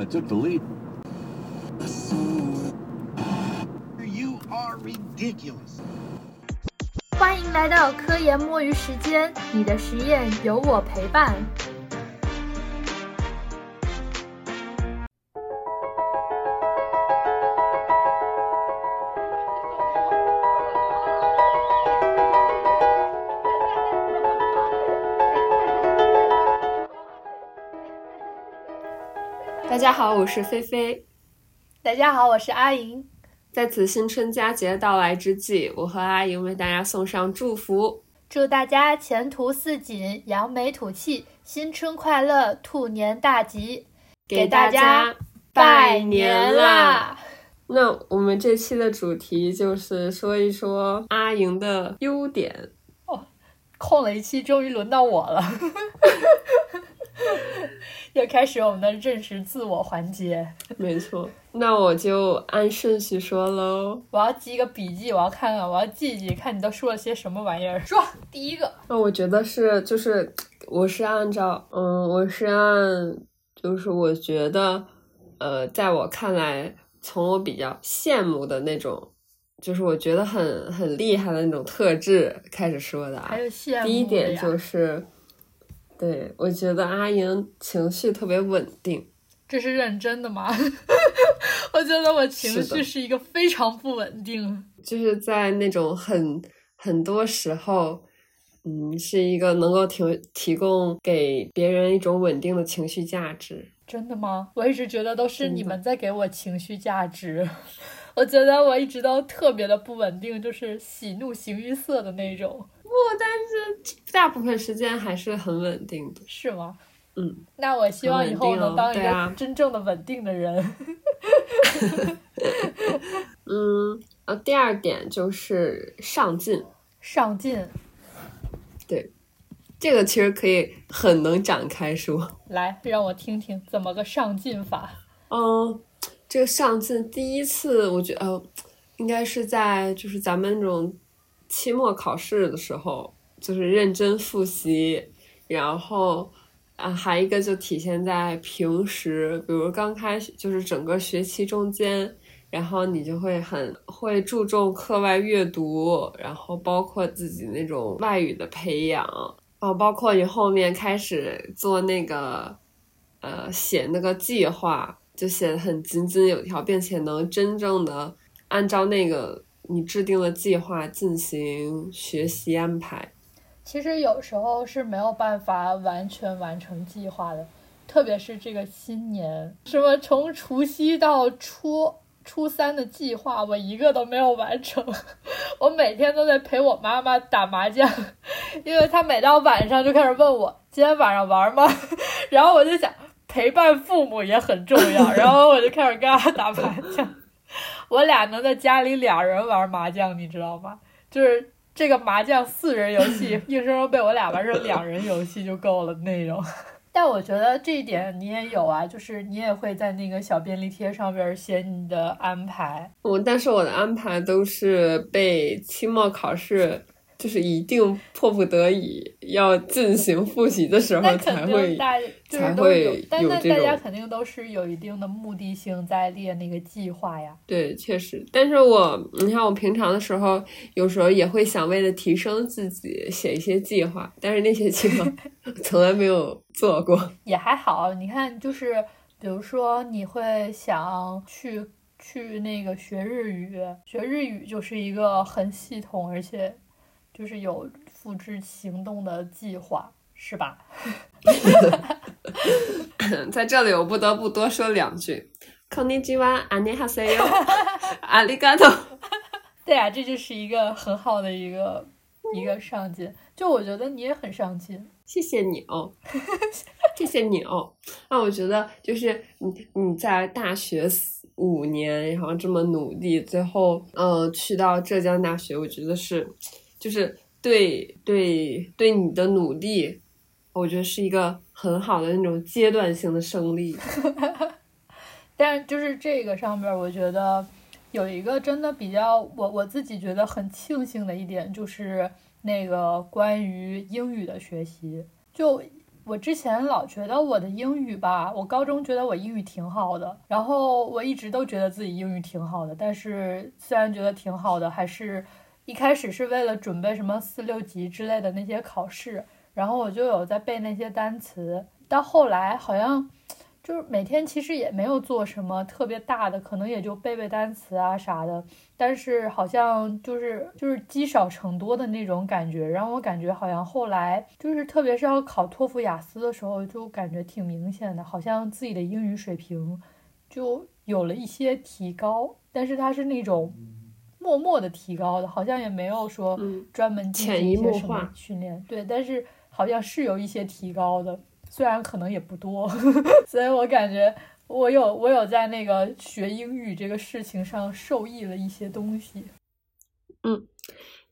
I took the lead. You are ridiculous. 欢迎来到科研摸鱼时间，你的实验有我陪伴。家好，我是菲菲。大家好，我是阿莹。在此新春佳节到来之际，我和阿莹为大家送上祝福，祝大家前途似锦，扬眉吐气，新春快乐，兔年大吉，给大家拜年啦！那我们这期的主题就是说一说阿莹的优点。哦空了一期，终于轮到我了。又开始我们的认识自我环节。没错，那我就按顺序说喽。我要记一个笔记，我要看看，我要记一记，看你都说了些什么玩意儿。说第一个，那我觉得是，就是我是按照，嗯，我是按，就是我觉得，呃，在我看来，从我比较羡慕的那种，就是我觉得很很厉害的那种特质开始说的啊还。有羡慕第一点就是，对我觉得阿莹情绪特别稳定。这是认真的吗？我觉得我情绪是一个非常不稳定。就是在那种很很多时候，嗯，是一个能够提提供给别人一种稳定的情绪价值。真的吗？我一直觉得都是你们在给我情绪价值。我觉得我一直都特别的不稳定，就是喜怒形于色的那种，不，但是大部分时间还是很稳定的。是吗？嗯，那我希望以后能当一个真正的稳定的人。嗯，呃，第二点就是上进，上进，对这个其实可以很能展开说。来让我听听怎么个上进法。嗯，这个上进第一次，我觉得呃，应该是在就是咱们那种期末考试的时候，就是认真复习，然后啊，还一个就体现在平时，比如刚开始就是整个学期中间，然后你就会很会注重课外阅读，然后包括自己那种外语的培养，哦，包括你后面开始做那个呃写那个计划，就写的很井井有条，并且能真正的按照那个你制定了计划进行学习安排。其实有时候是没有办法完全完成计划的，特别是这个新年，什么从除夕到初初三的计划，我一个都没有完成。我每天都在陪我妈妈打麻将，因为她每到晚上就开始问我今天晚上玩吗？然后我就想陪伴父母也很重要，然后我就开始跟她打麻将。我俩能在家里俩人玩麻将，你知道吗？就是这个麻将四人游戏，硬生生被我俩玩成两人游戏就够了那种。但我觉得这一点你也有啊，就是你也会在那个小便利贴上边写你的安排。我但是我的安排都是被期末考试，就是一定迫不得已要进行复习的时候才会。大就是才会，但有这那大家肯定都是有一定的目的性在列那个计划呀。对，确实，但是我你看我平常的时候，有时候也会想为了提升自己写一些计划，但是那些计划 从来没有做过。也还好，你看，就是比如说，你会想去去那个学日语，学日语就是一个很系统，而且就是有付之行动的计划，是吧？在这里，我不得不多说两句。こんにちは、안녕하세요、ありがとう。对呀、这就是一个很好的一个一个上进。就我觉得你也很上进，谢谢你哦，谢谢你哦。那我觉得就是你你在大学四五年，然后这么努力，最后呃去到浙江大学，我觉得是 就是对对对你的努力，我觉得是一个很好的那种阶段性的胜利。但就是这个上边儿，我觉得有一个真的比较我我自己觉得很庆幸的一点，就是那个关于英语的学习。就我之前老觉得我的英语吧，我高中觉得我英语挺好的，然后我一直都觉得自己英语挺好的，但是虽然觉得挺好的，还是一开始是为了准备什么四六级之类的那些考试，然后我就有在背那些单词，到后来好像。就是每天其实也没有做什么特别大的，可能也就背背单词啊啥的，但是好像就是就是积少成多的那种感觉，让我感觉好像后来就是特别是要考托福、雅思的时候，就感觉挺明显的，好像自己的英语水平就有了一些提高，但是它是那种默默的提高的，好像也没有说专门潜移默化训练，对，但是好像是有一些提高的。虽然可能也不多，所以我感觉我有我有在那个学英语这个事情上受益了一些东西。嗯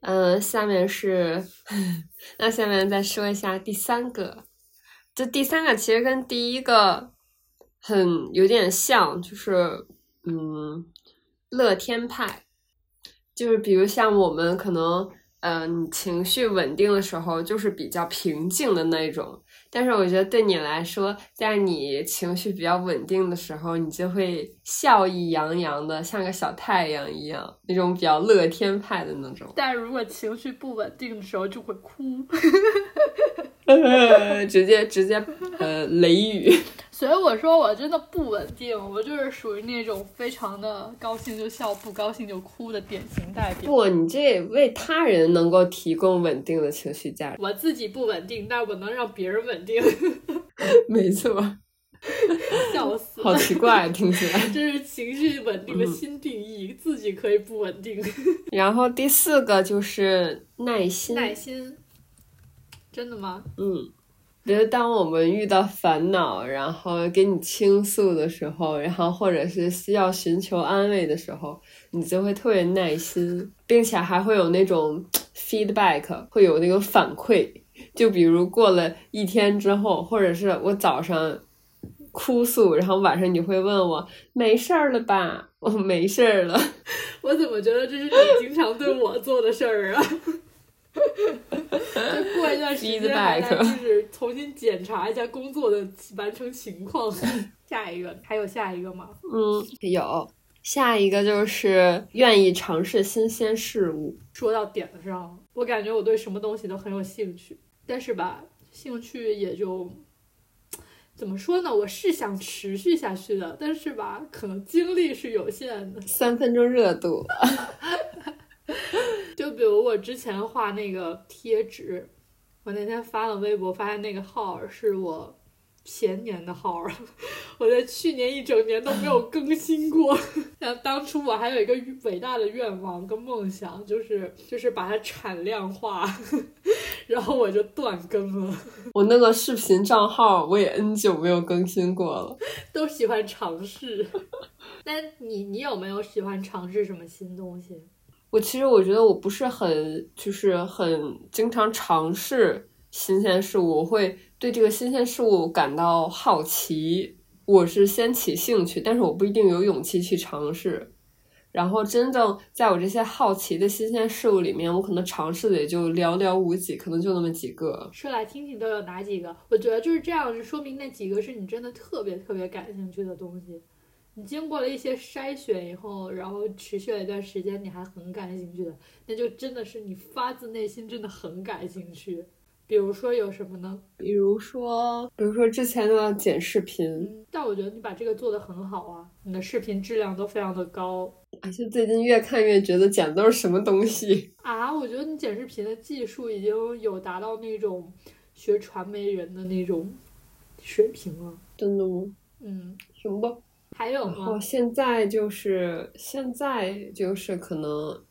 嗯，下面是 那下面再说一下第三个，这第三个其实跟第一个很有点像，就是嗯，乐天派，就是比如像我们可能嗯情绪稳定的时候，就是比较平静的那种。但是我觉得对你来说，在你情绪比较稳定的时候，你就会笑意洋洋的，像个小太阳一样，那种比较乐天派的那种。但如果情绪不稳定的时候，就会哭，直接直接呃雷雨。所以我说我真的不稳定，我就是属于那种非常的高兴就笑，不高兴就哭的典型代表。不，你这为他人能够提供稳定的情绪价值。我自己不稳定，但我能让别人稳定。没错，笑死，好奇怪，听起来。这是情绪稳定的新定义，自己可以不稳定。然后第四个就是耐心，耐心，真的吗？嗯。觉得当我们遇到烦恼，然后给你倾诉的时候，然后或者是需要寻求安慰的时候，你就会特别耐心，并且还会有那种 feedback，会有那个反馈。就比如过了一天之后，或者是我早上哭诉，然后晚上你会问我没事儿了吧？我没事儿了。我怎么觉得这是你经常对我做的事儿啊？就过一段时间，就是重新检查一下工作的完成情况。下一个还有下一个吗？嗯，有下一个就是愿意尝试新鲜事物。说到点子上，我感觉我对什么东西都很有兴趣，但是吧，兴趣也就怎么说呢？我是想持续下去的，但是吧，可能精力是有限的。三分钟热度。就比如我之前画那个贴纸，我那天发了微博，发现那个号是我前年的号，我在去年一整年都没有更新过。像当初我还有一个伟大的愿望跟梦想，就是就是把它产量化，然后我就断更了。我那个视频账号我也 N 久没有更新过了。都喜欢尝试，那你你有没有喜欢尝试什么新东西？我其实我觉得我不是很就是很经常尝试新鲜事物，我会对这个新鲜事物感到好奇，我是先起兴趣，但是我不一定有勇气去尝试。然后真正在我这些好奇的新鲜事物里面，我可能尝试的也就寥寥无几，可能就那么几个。说来听听都有哪几个？我觉得就是这样，就说明那几个是你真的特别特别感兴趣的东西。你经过了一些筛选以后，然后持续了一段时间，你还很感兴趣的，那就真的是你发自内心真的很感兴趣。比如说有什么呢？比如说，比如说之前的剪视频。但我觉得你把这个做的很好啊，你的视频质量都非常的高。而且最近越看越觉得剪的都是什么东西 啊！我觉得你剪视频的技术已经有达到那种学传媒人的那种水平了。真的吗？嗯，行吧。还有吗？现在就是现在就是可能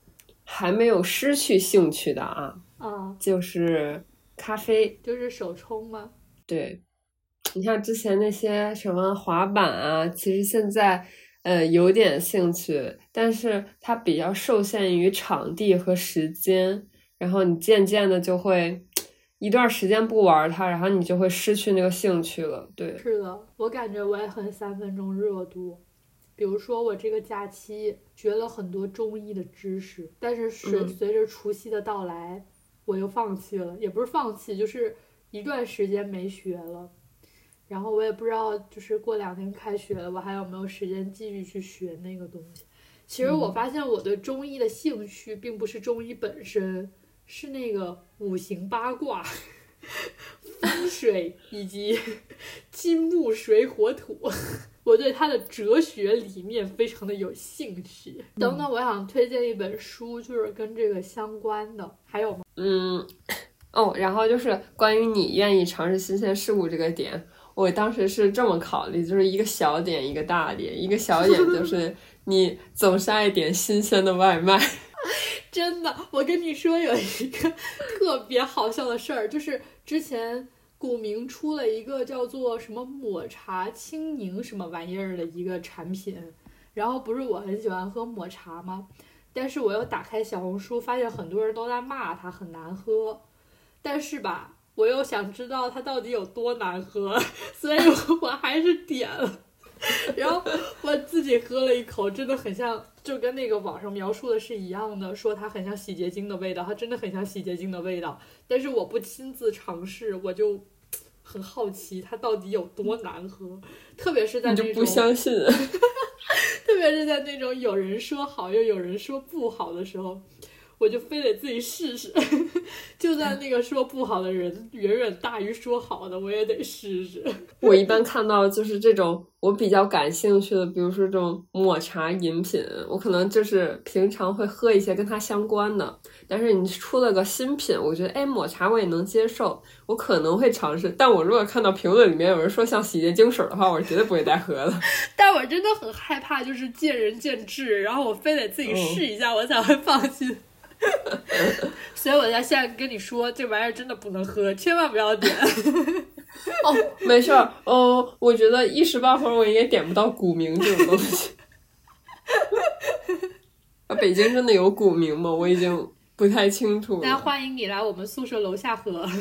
还没有失去兴趣的啊啊，就是咖啡，就是手冲吗？对，你像之前那些什么滑板啊，其实现在呃有点兴趣，但是它比较受限于场地和时间，然后你渐渐的就会。一段时间不玩它，然后你就会失去那个兴趣了。对，是的，我感觉我也很三分钟热度。比如说，我这个假期学了很多中医的知识，但是随随着除夕的到来，我又放弃了。也不是放弃，就是一段时间没学了，然后我也不知道，就是过两天开学了，我还有没有时间继续去学那个东西。其实我发现我对中医的兴趣并不是中医本身，是那个五行八卦、风水以及金木水火土。我对它的哲学理念非常的有兴趣。等等，我想推荐一本书，就是跟这个相关的，还有吗？嗯，哦，然后就是关于你愿意尝试新鲜事物这个点，我当时是这么考虑，就是一个小点，一个大点。一个小点就是你总是爱点新鲜的外卖。真的，我跟你说有一个特别好笑的事儿，就是之前。古茗出了一个叫做什么抹茶青柠什么玩意儿的一个产品，然后不是我很喜欢喝抹茶吗？但是我又打开小红书，发现很多人都在骂它很难喝，但是吧，我又想知道它到底有多难喝，所以我还是点了，然后我自己喝了一口，真的很像，就跟那个网上描述的是一样的，说它很像洗洁精的味道，它真的很像洗洁精的味道。但是我不亲自尝试，我就很好奇它到底有多难喝，特别是在那种不相信，特别是在那种有人说好又有人说不好的时候。我就非得自己试试，就算那个说不好的人远远大于说好的，我也得试试。我一般看到就是这种我比较感兴趣的，比如说这种抹茶饮品，我可能就是平常会喝一些跟它相关的。但是你出了个新品，我觉得哎，抹茶我也能接受，我可能会尝试。但我如果看到评论里面有人说像洗洁精水的话，我是绝对不会再喝了。但我真的很害怕，就是见仁见智，然后我非得自己试一下，我才会放心。所以我在现在跟你说，这玩意儿真的不能喝，千万不要点。哦，没事儿。哦，我觉得一时半会儿我也点不到古茗这种东西。啊，北京真的有古茗吗？我已经不太清楚。那欢迎你来我们宿舍楼下喝。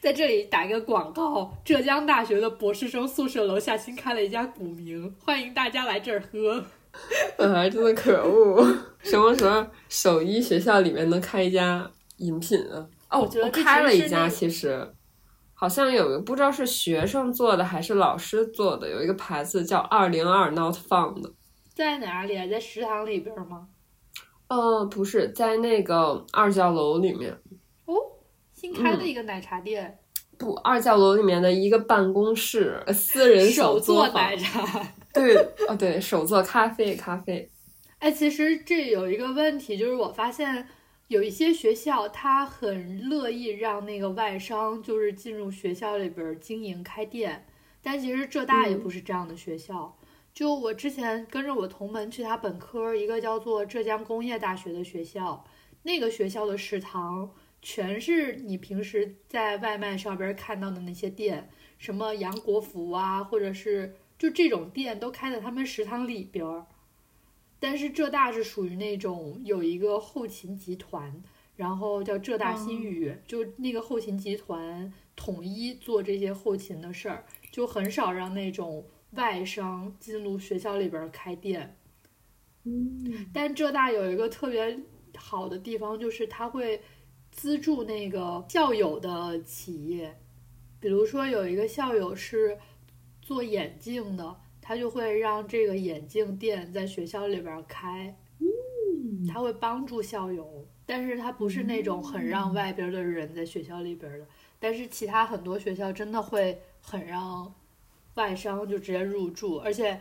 在这里打一个广告：浙江大学的博士生宿舍楼下新开了一家古茗，欢迎大家来这儿喝。啊，真的可恶！什么时候手艺学校里面能开一家饮品啊？哦，我觉得开了一家，其实好像有个不知道是学生做的还是老师做的，有一个牌子叫二零二 Not Found，在哪里啊？在食堂里边吗？呃，不是，在那个二教楼里面。哦，新开的一个奶茶店。不，二教楼里面的一个办公室，私人手做奶茶。对，哦对，手做咖啡，咖啡。哎，其实这有一个问题，就是我发现有一些学校，他很乐意让那个外商就是进入学校里边经营开店，但其实浙大也不是这样的学校。就我之前跟着我同门去他本科，一个叫做浙江工业大学的学校，那个学校的食堂全是你平时在外卖上边看到的那些店，什么杨国福啊，或者是。就这种店都开在他们食堂里边儿，但是浙大是属于那种有一个后勤集团，然后叫浙大新语，就那个后勤集团统一做这些后勤的事儿，就很少让那种外商进入学校里边开店。嗯，但浙大有一个特别好的地方，就是他会资助那个校友的企业，比如说有一个校友是。做眼镜的，他就会让这个眼镜店在学校里边开，嗯，他会帮助校友，但是他不是那种很让外边的人在学校里边的，但是其他很多学校真的会很让外商就直接入驻，而且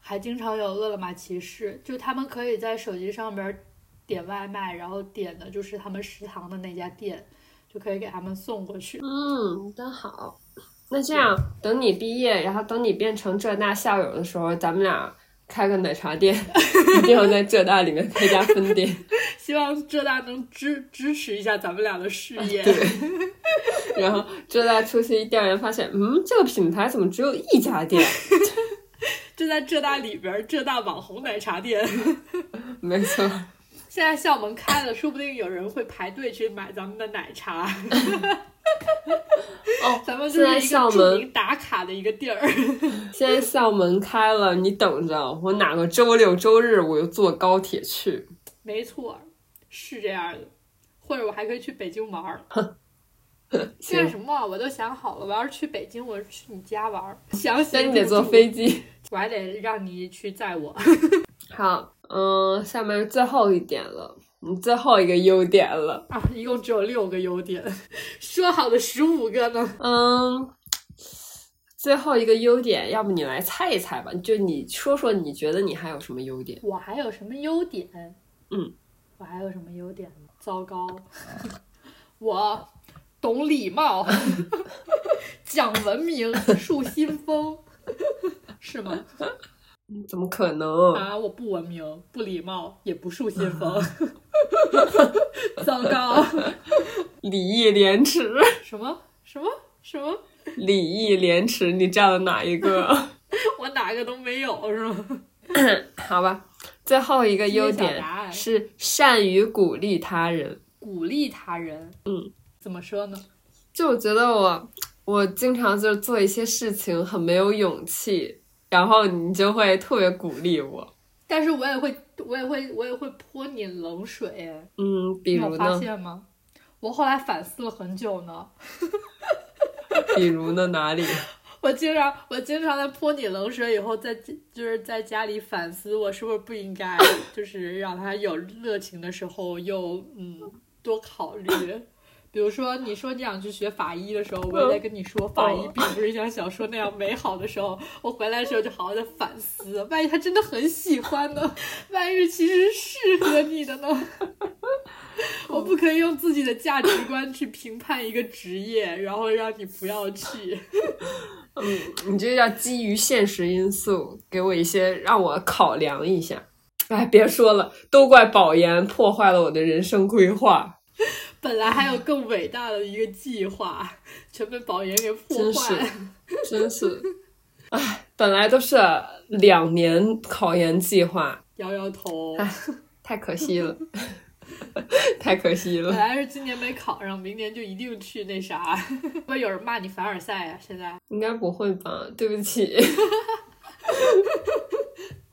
还经常有饿了么骑士，就他们可以在手机上边点外卖，然后点的就是他们食堂的那家店，就可以给他们送过去。嗯，真好。那这样，等你毕业，然后等你变成浙大校友的时候，咱们俩开个奶茶店，一定要在浙大里面开家分店。希望浙大能支支持一下咱们俩的事业。对。然后浙大出去一调研，发现，嗯，这个品牌怎么只有一家店？就在浙大里边，浙大网红奶茶店。没错。现在校门开了，说不定有人会排队去买咱们的奶茶。哦，咱们现在校门打卡的一个地儿。现在校门开了，你等着，我哪个周六周日我就坐高铁去。没错，是这样的。或者我还可以去北京玩儿。行干什么？我都想好了，我要是去北京，我是去你家玩儿。详细那你得坐飞机。我还得让你去载我。好，嗯，下面最后一点了，嗯，最后一个优点了。啊，一共只有六个优点，说好的十五个呢？嗯，最后一个优点，要不你来猜一猜吧？就你说说，你觉得你还有什么优点？我还有什么优点？嗯，我还有什么优点呢？糟糕，我懂礼貌，讲文明，树新风，是吗？怎么可能？啊，我不文明，不礼貌，也不树新风，糟糕，礼义廉耻，什么什么什么？礼义廉耻，你占了哪一个？我哪个都没有是吗？好吧，最后一个优点是善于鼓励他人。鼓励他人，嗯，怎么说呢？就我觉得我我经常就是做一些事情很没有勇气，然后你就会特别鼓励我。但是我也会，我也会，我也会泼你冷水哎。嗯，比你有发如呢？现吗？我后来反思了很久呢。比如呢？哪里？我经常，我经常在泼你冷水以后，在就是在家里反思，我是不是不应该，就是让他有热情的时候又嗯多考虑。比如说，你说你想去学法医的时候，我也在跟你说，法医并不是像小说那样美好的时候，我回来的时候就好好的反思，万一他真的很喜欢呢？万一是其实适合你的呢？我不可以用自己的价值观去评判一个职业，然后让你不要去。嗯，你这叫基于现实因素，给我一些让我考量一下。哎，别说了，都怪保研破坏了我的人生规划，本来还有更伟大的一个计划，全被保研给破真是坏。真是。哎，本来都是两年考研计划，摇摇头，哎太可惜了，太可惜了本。来是今年没考上，明年就一定去那啥。会不会有人骂你凡尔赛啊？现在应该不会吧？对不起。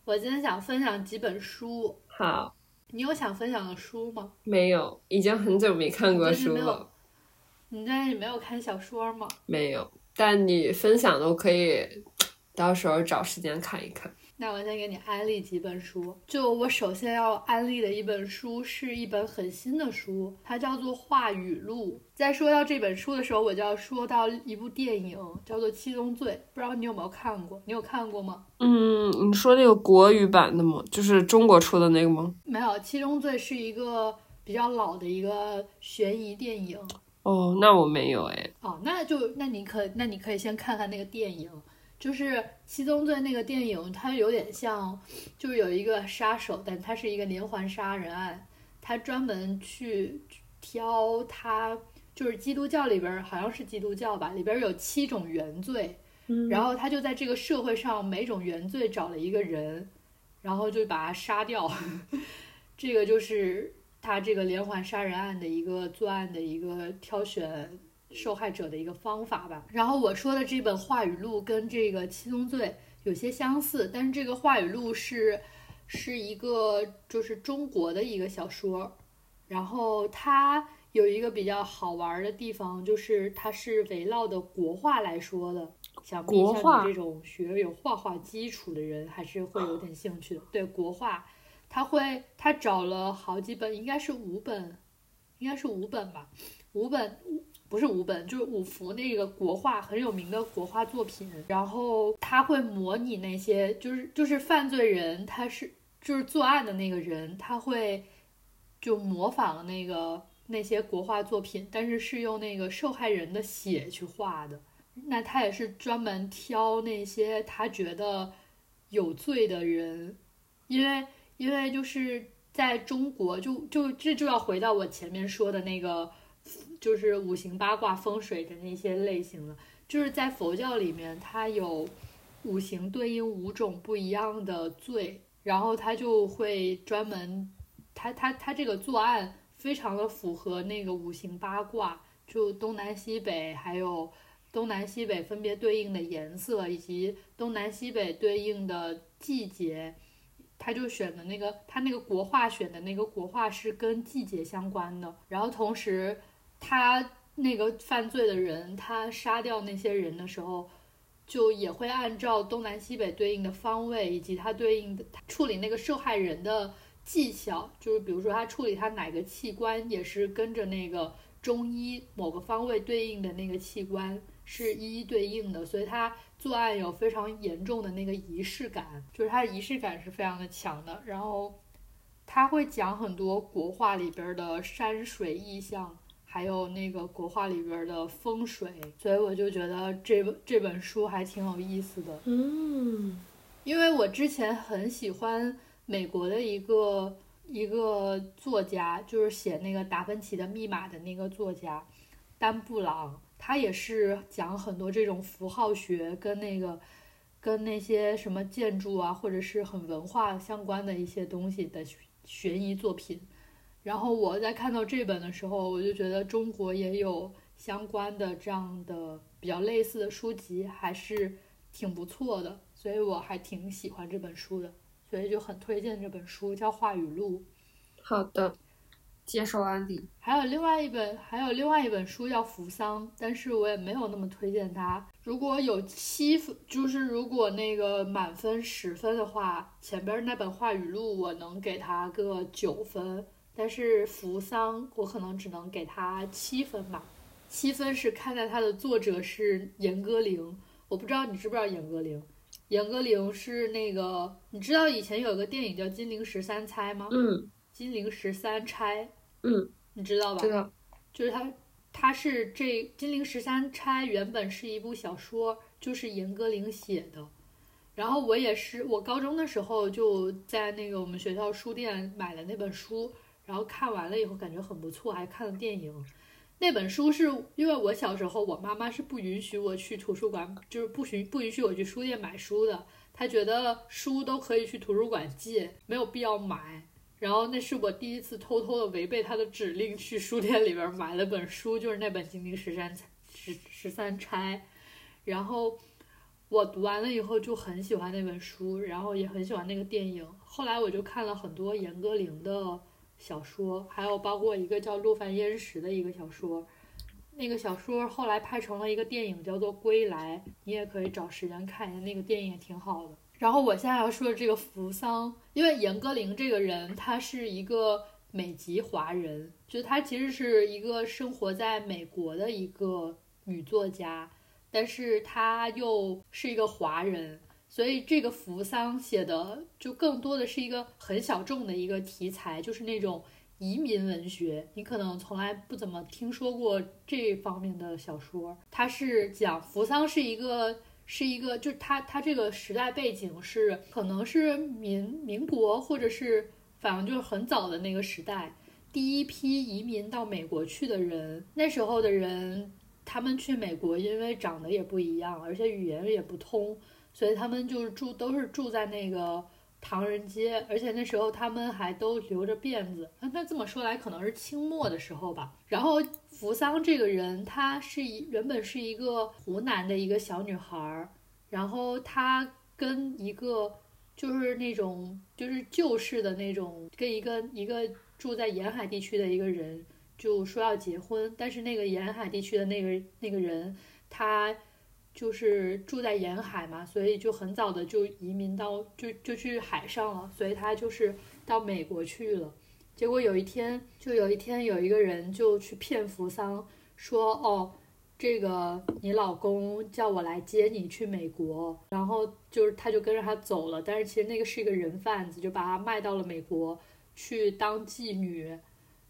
我今天想分享几本书，好，你有想分享的书吗？没有，已经很久没看过书了，你最近没有看小说吗？没有。但你分享的，我可以 到时候找时间看一看。那我先给你安利几本书。就我首先要安利的一本书是一本很新的书，它叫做《话语录》。在说到这本书的时候，我就要说到一部电影，叫做《七宗罪》，不知道你有没有看过？你有看过吗？嗯，你说那个国语版的吗？就是中国出的那个吗？没有，《七宗罪》是一个比较老的一个悬疑电影。哦，那我没有哎。哦，那就那你可那你可以先看看那个电影，就是《七宗罪》那个电影，它有点像，就是有一个杀手，但他是一个连环杀人案，他专门去挑他就是基督教里边好像是基督教吧，里边有七种原罪，嗯。然后他就在这个社会上每种原罪找了一个人，然后就把他杀掉，这个就是他这个连环杀人案的一个作案的一个挑选受害者的一个方法吧。然后我说的这本话语录跟这个七宗罪有些相似，但是这个话语录是是一个就是中国的一个小说，然后它有一个比较好玩的地方，就是它是围绕的国画来说的。想必像你这种学有画画基础的人，还是会有点兴趣的。对国画，他会他找了好几本，应该是五本，应该是五本吧，五本不是五本，就是五幅那个国画很有名的国画作品。然后他会模拟那些，就是就是犯罪人，他是就是作案的那个人，他会就模仿那个那些国画作品，但是是用那个受害人的血去画的。那他也是专门挑那些他觉得有罪的人，因为因为就是在中国，就就这就要回到我前面说的那个，就是五行八卦风水的那些类型了。就是在佛教里面，它有五行对应五种不一样的罪，然后他就会专门，他他他这个作案非常的符合那个五行八卦，就东南西北还有。东南西北分别对应的颜色，以及东南西北对应的季节，他就选的那个他那个国画选的那个国画是跟季节相关的，然后同时他那个犯罪的人他杀掉那些人的时候。就也会按照东南西北对应的方位，以及他对应的处理那个受害人的技巧，就是比如说他处理他哪个器官，也是跟着那个中医某个方位对应的那个器官是一一对应的，所以他作案有非常严重的那个仪式感，就是他的仪式感是非常的强的。然后他会讲很多国画里边的山水意象。还有那个国画里边的风水，所以我就觉得这本这本书还挺有意思的。嗯，因为我之前很喜欢美国的一个一个作家，就是写那个《达芬奇的密码》的那个作家丹布朗，他也是讲很多这种符号学跟那个跟那些什么建筑啊，或者是很文化相关的一些东西的悬疑作品。然后我在看到这本的时候，我就觉得中国也有相关的这样的比较类似的书籍，还是挺不错的，所以我还挺喜欢这本书的，所以就很推荐这本书，叫《话语录》。好的，接受安利。还有另外一本，还有另外一本书叫《扶桑》，但是我也没有那么推荐它。如果有七分，就是如果那个满分十分的话，前边那本《话语录》我能给它个九分。但是扶桑，我可能只能给他七分吧。七分是看在他的作者是严歌苓，我不知道你知不知道严歌苓。严歌苓是那个，你知道以前有个电影叫《金陵十三钗》吗？嗯。金陵十三钗。嗯。你知道吧？知道。就是他，他是这《金陵十三钗》原本是一部小说，就是严歌苓写的。然后我也是，我高中的时候就在那个我们学校书店买了那本书。然后看完了以后感觉很不错，还看了电影。那本书是因为我小时候我妈妈是不允许我去图书馆，就是不许不允许我去书店买书的。她觉得书都可以去图书馆借，没有必要买。然后那是我第一次偷偷的违背她的指令去书店里边买了本书，就是那本《金陵十三十十三钗》。然后我读完了以后就很喜欢那本书，然后也很喜欢那个电影。后来我就看了很多严歌苓的。小说还有包括一个叫《陆犯焉识》的一个小说，那个小说后来拍成了一个电影，叫做《归来》，你也可以找时间看一下，那个电影也挺好的。然后我现在要说的这个扶桑，因为严歌苓这个人，她是一个美籍华人，就她其实是一个生活在美国的一个女作家，但是她又是一个华人。所以这个扶桑写的就更多的是一个很小众的一个题材，就是那种移民文学。你可能从来不怎么听说过这方面的小说。它是讲扶桑是一个是一个，就是它它这个时代背景是可能是民民国或者是反正就是很早的那个时代，第一批移民到美国去的人。那时候的人他们去美国，因为长得也不一样，而且语言也不通。所以他们就是住，都是住在那个唐人街，而且那时候他们还都留着辫子。那这么说来，可能是清末的时候吧。然后扶桑这个人，她是一原本是一个湖南的一个小女孩儿，然后她跟一个就是那种就是旧式的那种，跟一个一个住在沿海地区的一个人就说要结婚，但是那个沿海地区的那个那个人他。就是住在沿海嘛，所以就很早的就移民到就就去海上了，所以他就是到美国去了。结果有一天，就有一天有一个人就去骗扶桑，说哦，这个你老公叫我来接你去美国，然后就是他就跟着他走了，但是其实那个是一个人贩子，就把他卖到了美国去当妓女，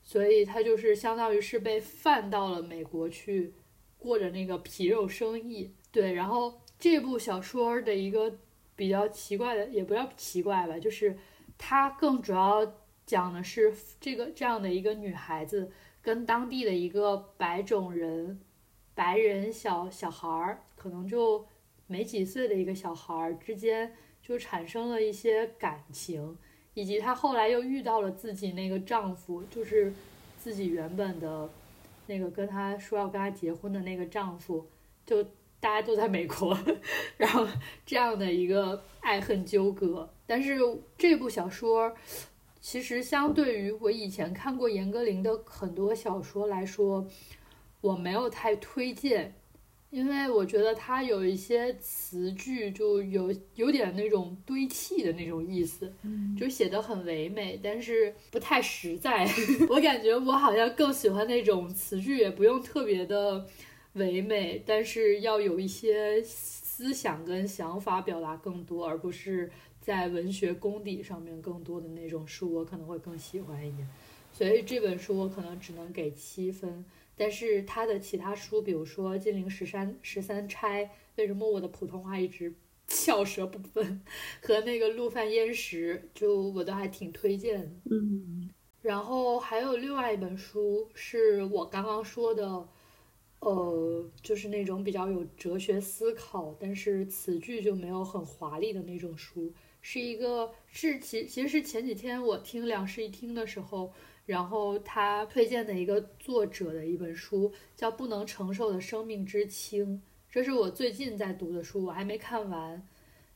所以他就是相当于是被贩到了美国去过着那个皮肉生意。对，然后这部小说的一个比较奇怪的，也不要奇怪吧，就是它更主要讲的是这个这样的一个女孩子跟当地的一个白种人白人小小孩儿，可能就没几岁的一个小孩儿之间就产生了一些感情，以及她后来又遇到了自己那个丈夫，就是自己原本的那个跟她说要跟她结婚的那个丈夫，就。大家都在美国，然后这样的一个爱恨纠葛。但是这部小说，其实相对于我以前看过严歌苓的很多小说来说，我没有太推荐，因为我觉得它有一些词句就有有点那种堆砌的那种意思，就写的很唯美，但是不太实在。我感觉我好像更喜欢那种词句也不用特别的唯美，但是要有一些思想跟想法表达更多，而不是。在文学功底上面更多的那种书，我可能会更喜欢一点，所以这本书我可能只能给七分。但是他的其他书，比如说《金陵十三十三钗》，为什么我的普通话一直翘舌不分？和那个《陆犯焉识》，就我都还挺推荐的。嗯，然后还有另外一本书，是我刚刚说的，呃，就是那种比较有哲学思考，但是词句就没有很华丽的那种书。是一个是其其实是前几天我听两室一厅的时候，然后他推荐的一个作者的一本书，叫《不能承受的生命之轻》，这是我最近在读的书，我还没看完。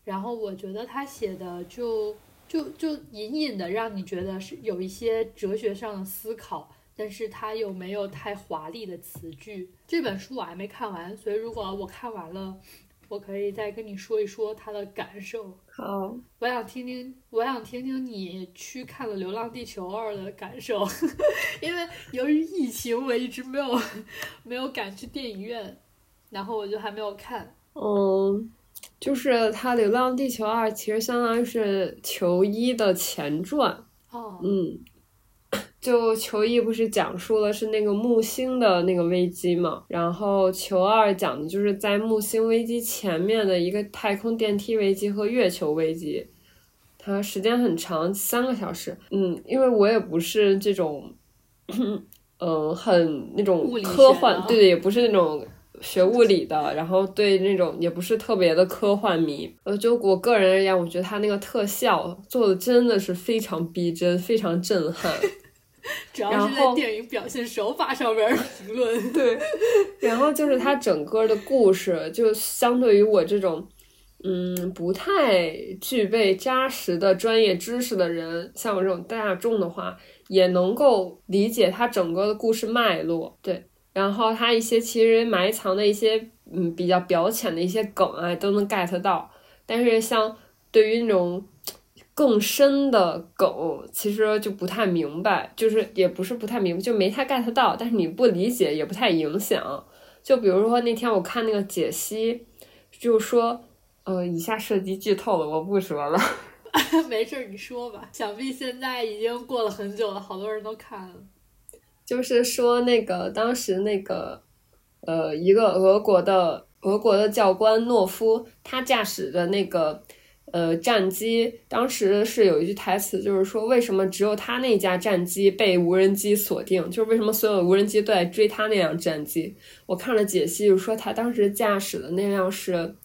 然后我觉得他写的就就就隐隐的让你觉得是有一些哲学上的思考，但是它又没有太华丽的词句。这本书我还没看完，所以如果我看完了。我可以再跟你说一说它的感受。好，我想听听，我想听听你去看了《流浪地球二》的感受，因为由于疫情，我一直没有没有敢去电影院，然后我就还没有看。嗯，就是它《流浪地球二》其实相当于是《球一》的前传。哦。嗯。就球一不是讲述了是那个木星的那个危机嘛，然后球二讲的就是在木星危机前面的一个太空电梯危机和月球危机，它时间很长，三个小时。嗯，因为我也不是这种，嗯，很那种科幻，对，也不是那种学物理的，然后对那种也不是特别的科幻迷。呃，就我个人而言，我觉得他那个特效做的真的是非常逼真，非常震撼。主要是在电影表现手法上面评论。对，然后就是它整个的故事，就相对于我这种，嗯，不太具备扎实的专业知识的人，像我这种大众的话，也能够理解它整个的故事脉络。对，然后它一些其实埋藏的一些，嗯，比较表浅的一些梗啊，都能 get 到。但是像对于那种。更深的梗其实就不太明白，就是也不是不太明白，就没太 get 到。但是你不理解也不太影响。就比如说那天我看那个解析，就说，呃，以下涉及剧透了，我不说了。没事，你说吧。想必现在已经过了很久了，好多人都看了。就是说那个当时那个，呃，一个俄国的俄国的教官诺夫，他驾驶的那个。呃，战机当时是有一句台词，就是说为什么只有他那架战机被无人机锁定？就是为什么所有无人机都在追他那辆战机？我看了解析，就说他当时驾驶的那辆是，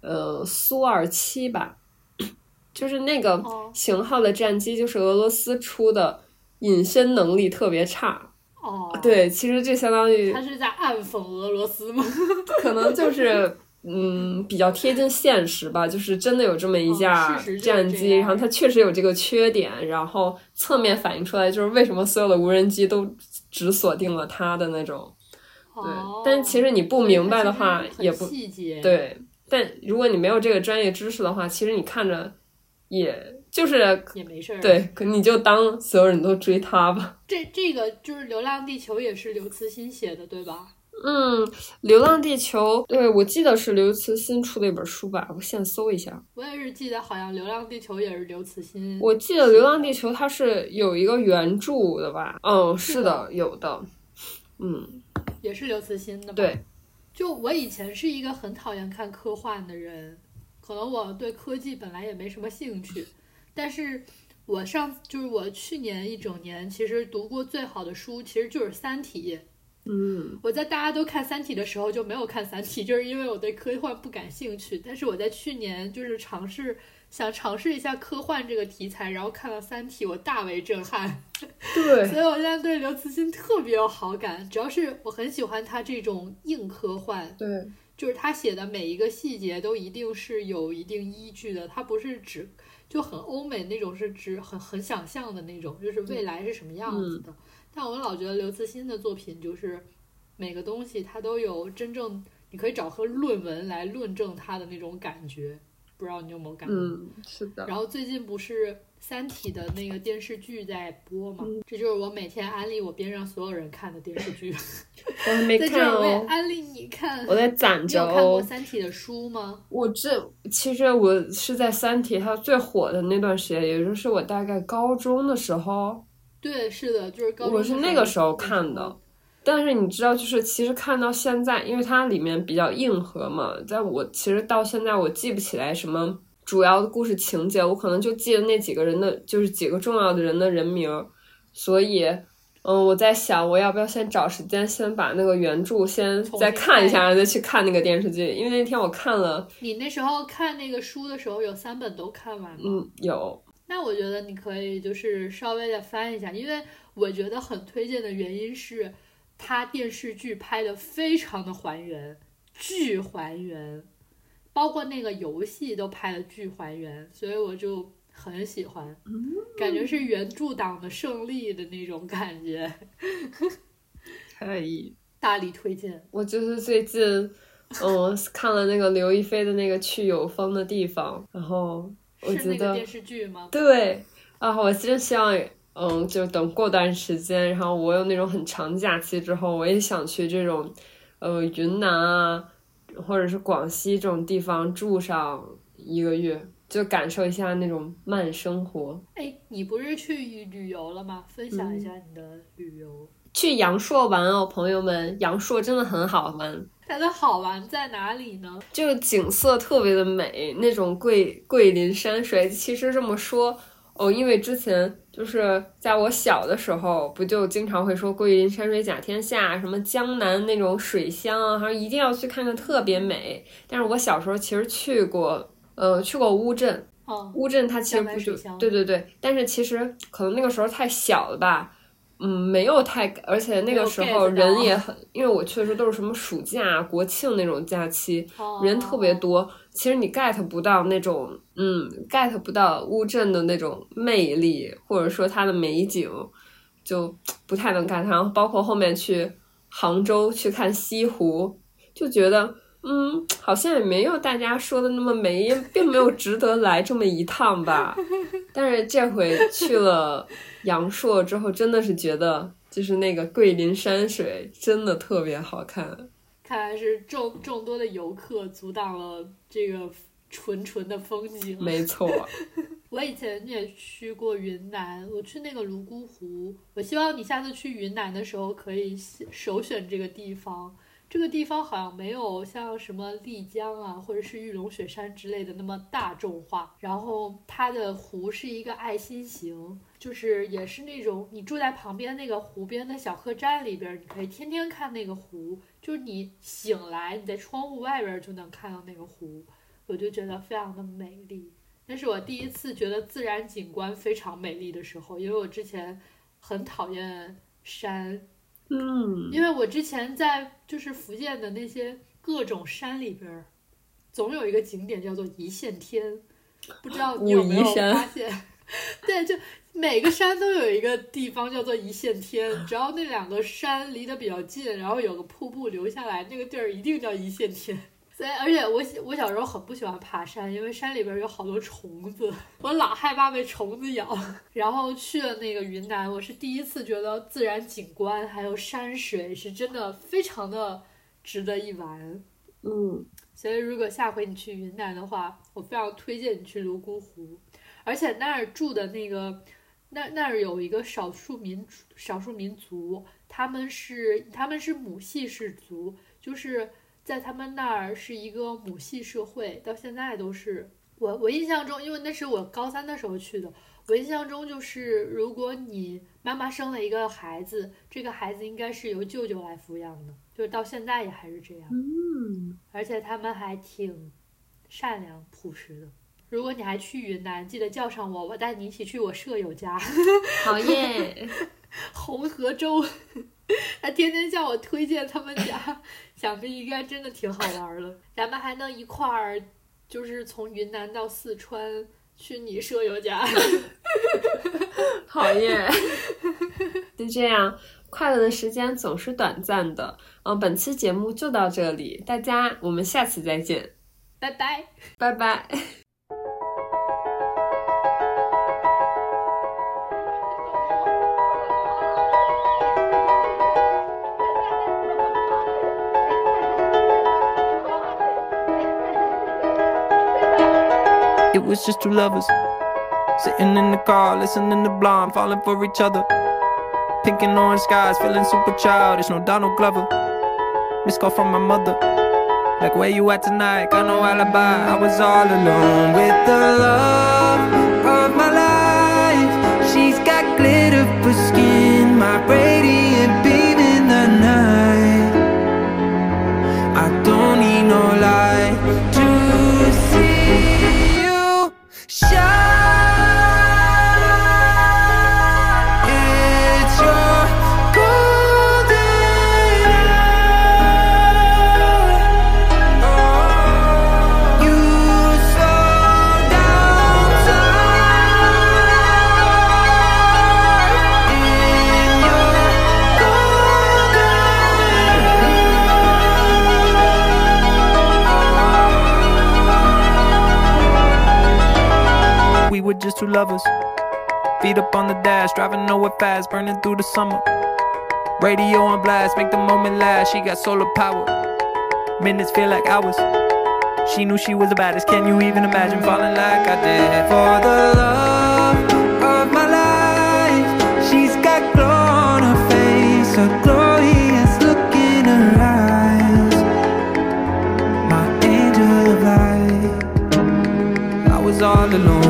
呃，苏二七吧，就是那个型号的战机，就是俄罗斯出的，隐身能力特别差。哦，对，其实就相当于他是在暗讽俄罗斯吗？可能就是。嗯，比较贴近现实吧，就是真的有这么一架战机，然后它确实有这个缺点，然后侧面反映出来就是为什么所有的无人机都只锁定了它的那种。对，但其实你不明白的话，也不对。但如果你没有这个专业知识的话，其实你看着也就是也没事儿。对，可你就当所有人都追他吧。这这个就是《流浪地球》也是刘慈欣写的，对吧？嗯，《流浪地球》对我记得是刘慈欣出的一本书吧，我现搜一下。我也是记得，好像《流浪地球》也是刘慈欣。我记得《流浪地球》它是有一个原著的吧？嗯，是的，有的。嗯，也是刘慈欣的吧？对。就我以前是一个很讨厌看科幻的人，可能我对科技本来也没什么兴趣，但是我上就是我去年一整年其实读过最好的书，其实就是《三体》。嗯，我在大家都看《三体》的时候就没有看《三体》，就是因为我对科幻不感兴趣。但是我在去年就是尝试想尝试一下科幻这个题材，然后看了《三体》，我大为震撼。对，所以我现在对刘慈欣特别有好感，主要是我很喜欢他这种硬科幻。对，就是他写的每一个细节都一定是有一定依据的，他不是只就很欧美那种，是指很很想象的那种，就是未来是什么样子的。但我老觉得刘慈欣的作品就是每个东西他都有真正，你可以找和论文来论证他的那种感觉，不知道你有没有感觉？嗯，是的。然后最近不是。《三体》的那个电视剧在播嘛？这就是我每天安利我边上所有人看的电视剧。我还没看哦。安利你看。我在攒着。你有看过《三体》的书吗？我这其实我是在《三体》它最火的那段时间，也就是我大概高中的时候。对，是的，就是高中。我是那个时候看的，但是你知道，就是其实看到现在，因为它里面比较硬核嘛，在我其实到现在我记不起来什么。主要的故事情节，我可能就记得那几个人的，就是几个重要的人的人名，所以，嗯，我在想，我要不要先找时间，先把那个原著先再看一下，然后再去看那个电视剧？因为那天我看了。你那时候看那个书的时候，有三本都看完吗？嗯，有。那我觉得你可以就是稍微的翻一下，因为我觉得很推荐的原因是，它电视剧拍的非常的还原，巨还原。包括那个游戏都拍的巨还原，所以我就很喜欢，感觉是原著党的胜利的那种感觉。可以，大力推荐。我就是最近，嗯，看了那个刘亦菲的那个去有风的地方，然后我觉得电视剧吗？对，啊，我真希望，嗯，就等过段时间，然后我有那种很长假期之后，我也想去这种，呃，云南啊。或者是广西这种地方住上一个月，就感受一下那种慢生活。哎，你不是去旅游了吗？分享一下你的旅游。去阳朔玩哦，朋友们，阳朔真的很好玩。它的好玩在哪里呢？就景色特别的美，那种桂桂林山水。其实这么说。哦，因为之前就是在我小的时候，不就经常会说桂林山水甲天下，什么江南那种水乡啊，好像一定要去看看，特别美。但是我小时候其实去过，呃，去过乌镇。哦，乌镇它其实不就对对对，但是其实可能那个时候太小了吧。嗯，没有太，而且那个时候人也 很，因为我去的时候都是什么暑假、国庆那种假期，人特别多。其实你 get 不到那种，嗯，get 不到乌镇的那种魅力，或者说它的美景，就 不太能 get。然后包括后面去杭州去看西湖，就觉得，嗯，好像也没有大家说的那么美，并没有值得来这么一趟吧。但是这回去了。阳朔之后真的是觉得，就是那个桂林山水真的特别好看。看来是众众多的游客阻挡了这个纯纯的风景。没错，我以前也去过云南，我去那个泸沽湖。我希望你下次去云南的时候可以首选这个地方。这个地方好像没有像什么丽江啊，或者是玉龙雪山之类的那么大众化。然后它的湖是一个爱心形，就是也是那种你住在旁边那个湖边的小客栈里边，你可以天天看那个湖，就是你醒来你在窗户外边就能看到那个湖，我就觉得非常的美丽。那是我第一次觉得自然景观非常美丽的时候，因为我之前很讨厌山。嗯，因为我之前在就是福建的那些各种山里边，总有一个景点叫做一线天，不知道你有没有发现？对，就每个山都有一个地方叫做一线天，只要那两个山离得比较近，然后有个瀑布流下来，那个地儿一定叫一线天。对，而且我我小时候很不喜欢爬山，因为山里边有好多虫子，我老害怕被虫子咬。然后去了那个云南，我是第一次觉得自然景观还有山水是真的非常的值得一玩。嗯，所以如果下回你去云南的话，我非常推荐你去泸沽湖，而且那儿住的那个那那儿有一个少数民少数民族，他们是他们是母系氏族，就是。在他们那儿是一个母系社会，到现在都是我我印象中，因为那是我高三的时候去的，我印象中就是如果你妈妈生了一个孩子，这个孩子应该是由舅舅来抚养的，就是到现在也还是这样。嗯，而且他们还挺善良朴实的。如果你还去云南，记得叫上我，我带你一起去我舍友家。好耶，红河州。他天天向我推荐他们家，想必应该真的挺好玩的。咱们还能一块儿，就是从云南到四川去你舍友家。讨厌！就这样，快乐的时间总是短暂的。嗯，本期节目就到这里，大家我们下次再见，拜拜，拜拜。It was just two lovers sitting in the car, listening to Blonde, falling for each other. Pink and orange skies, feeling super childish. No Donald Glover. Miss call from my mother. Like, where you at tonight? Got no alibi. I was all alone with the love of my life. She's got glitter for skin, my radiant two lovers. Feet up on the dash, driving nowhere fast, burning through the summer. Radio on blast, make the moment last. She got solar power. Minutes feel like hours. She knew she was the baddest. Can you even imagine falling like I did for the love of my life? She's got glow on her face, a glorious look in her eyes. My angel of light. I was all alone